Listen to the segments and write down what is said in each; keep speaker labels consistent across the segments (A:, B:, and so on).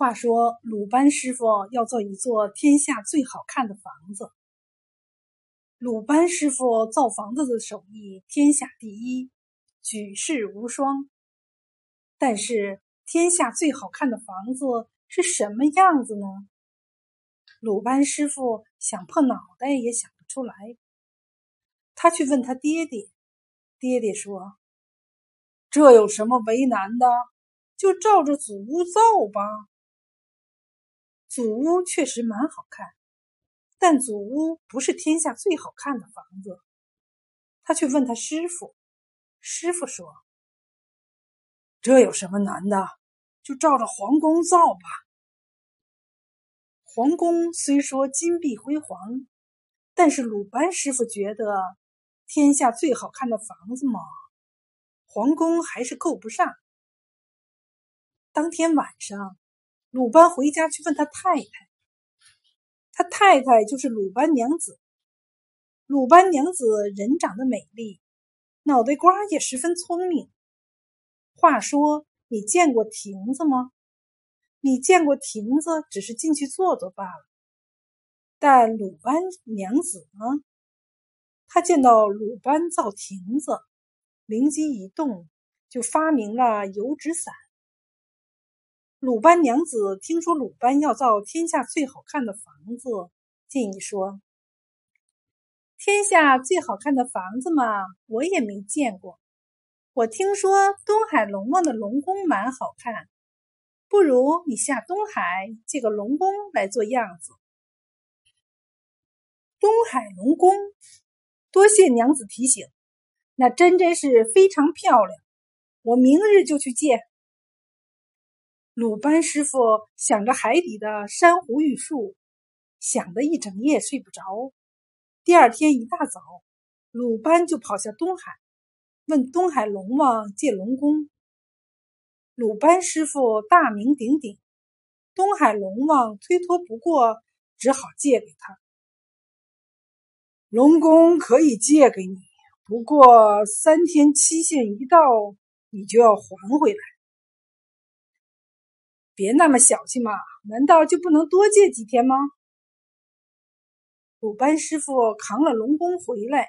A: 话说，鲁班师傅要做一座天下最好看的房子。鲁班师傅造房子的手艺天下第一，举世无双。但是，天下最好看的房子是什么样子呢？鲁班师傅想破脑袋也想不出来。他去问他爹爹，爹爹说：“这有什么为难的？就照着祖屋造吧。”祖屋确实蛮好看。但祖屋不是天下最好看的房子。他去问他师傅，师傅说：“这有什么难的？就照着皇宫造吧。皇宫虽说金碧辉煌，但是鲁班师傅觉得，天下最好看的房子嘛，皇宫还是够不上。当天晚上，鲁班回家去问他太太。”他太太就是鲁班娘子。鲁班娘子人长得美丽，脑袋瓜也十分聪明。话说，你见过亭子吗？你见过亭子，只是进去坐坐罢了。但鲁班娘子呢？她见到鲁班造亭子，灵机一动，就发明了油纸伞。鲁班娘子听说鲁班要造天下最好看的房子，建议说：“天下最好看的房子嘛，我也没见过。我听说东海龙王的龙宫蛮好看，不如你下东海借个龙宫来做样子。”东海龙宫，多谢娘子提醒，那真真是非常漂亮。我明日就去借。鲁班师傅想着海底的珊瑚玉树，想得一整夜睡不着。第二天一大早，鲁班就跑下东海，问东海龙王借龙宫。鲁班师傅大名鼎鼎，东海龙王推脱不过，只好借给他。龙宫可以借给你，不过三天期限一到，你就要还回来。别那么小气嘛！难道就不能多借几天吗？鲁班师傅扛了龙宫回来，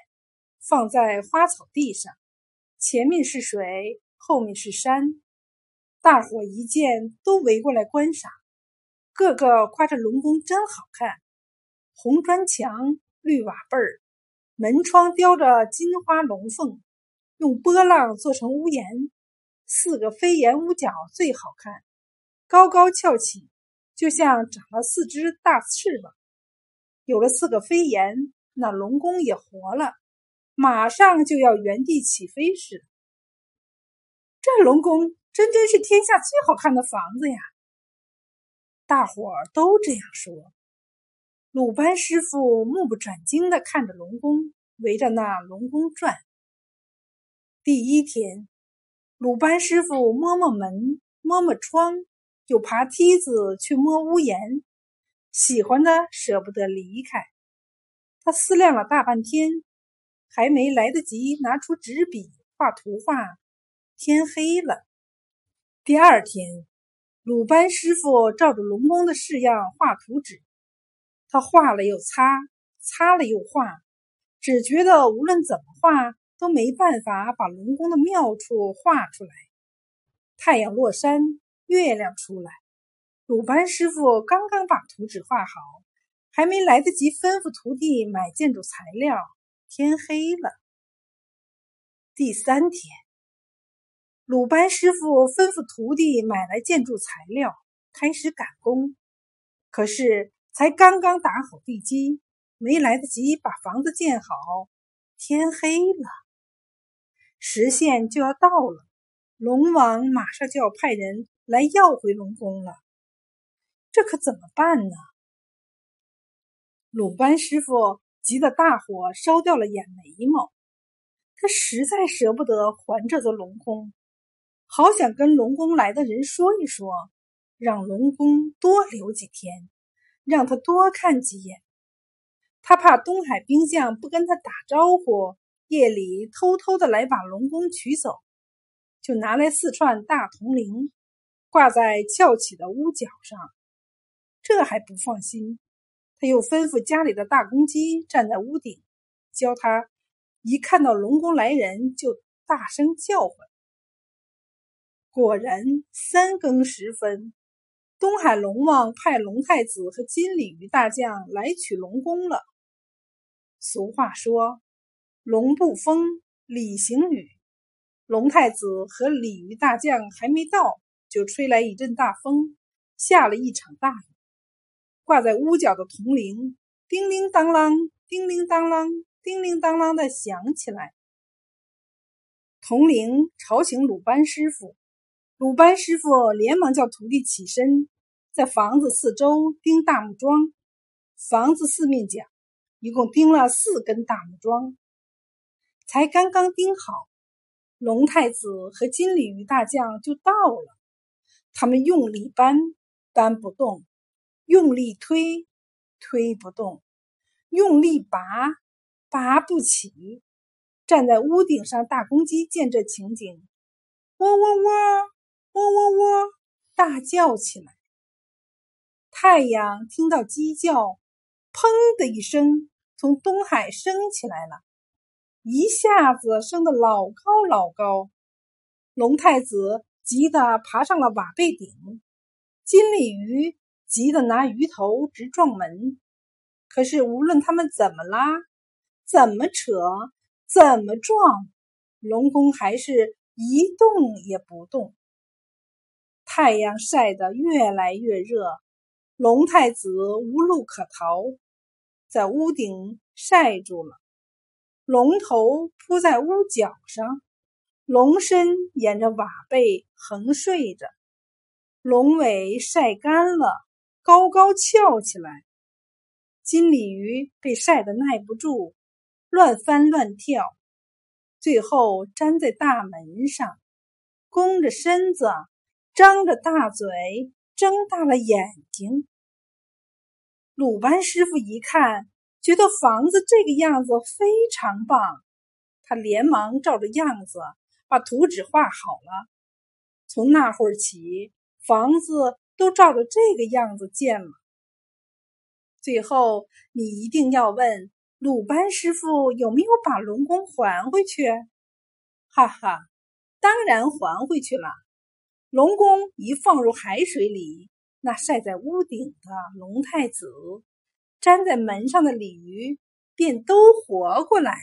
A: 放在花草地上，前面是水，后面是山。大伙一见都围过来观赏，个个夸这龙宫真好看。红砖墙、绿瓦背儿，门窗雕着金花龙凤，用波浪做成屋檐，四个飞檐屋角最好看。高高翘起，就像长了四只大翅膀。有了四个飞檐，那龙宫也活了，马上就要原地起飞似的。这龙宫真真是天下最好看的房子呀！大伙儿都这样说。鲁班师傅目不转睛地看着龙宫，围着那龙宫转。第一天，鲁班师傅摸摸门，摸摸窗。又爬梯子去摸屋檐，喜欢的舍不得离开。他思量了大半天，还没来得及拿出纸笔画图画，天黑了。第二天，鲁班师傅照着龙宫的式样画图纸，他画了又擦，擦了又画，只觉得无论怎么画都没办法把龙宫的妙处画出来。太阳落山。月亮出来，鲁班师傅刚刚把图纸画好，还没来得及吩咐徒弟买建筑材料，天黑了。第三天，鲁班师傅吩咐徒弟买来建筑材料，开始赶工。可是才刚刚打好地基，没来得及把房子建好，天黑了。时限就要到了，龙王马上就要派人。来要回龙宫了，这可怎么办呢？鲁班师傅急得大火烧掉了眼眉毛，他实在舍不得还这座龙宫，好想跟龙宫来的人说一说，让龙宫多留几天，让他多看几眼。他怕东海兵将不跟他打招呼，夜里偷偷的来把龙宫取走，就拿来四串大铜铃。挂在翘起的屋角上。这还不放心，他又吩咐家里的大公鸡站在屋顶，教他一看到龙宫来人就大声叫唤。果然，三更时分，东海龙王派龙太子和金鲤鱼大将来取龙宫了。俗话说：“龙不风，鲤行雨。”龙太子和鲤鱼大将还没到，就吹来一阵大风，下了一场大雨。挂在屋角的铜铃叮铃当啷、叮铃当啷、叮铃当啷的响起来。铜铃吵醒鲁班师傅，鲁班师傅连忙叫徒弟起身，在房子四周钉大木桩。房子四面讲，一共钉了四根大木桩，才刚刚钉好，龙太子和金鲤鱼大将就到了。他们用力搬，搬不动。用力推，推不动；用力拔，拔不起。站在屋顶上，大公鸡见这情景，喔喔喔，喔喔喔，大叫起来。太阳听到鸡叫，砰的一声，从东海升起来了，一下子升得老高老高。龙太子急得爬上了瓦背顶，金鲤鱼。急得拿鱼头直撞门，可是无论他们怎么拉、怎么扯、怎么撞，龙宫还是一动也不动。太阳晒得越来越热，龙太子无路可逃，在屋顶晒住了。龙头铺在屋角上，龙身沿着瓦背横睡着，龙尾晒干了。高高翘起来，金鲤鱼被晒得耐不住，乱翻乱跳，最后粘在大门上，弓着身子，张着大嘴，睁大了眼睛。鲁班师傅一看，觉得房子这个样子非常棒，他连忙照着样子把图纸画好了。从那会儿起，房子。都照着这个样子建了。最后，你一定要问鲁班师傅有没有把龙宫还回去？哈哈，当然还回去了。龙宫一放入海水里，那晒在屋顶的龙太子，粘在门上的鲤鱼，便都活过来。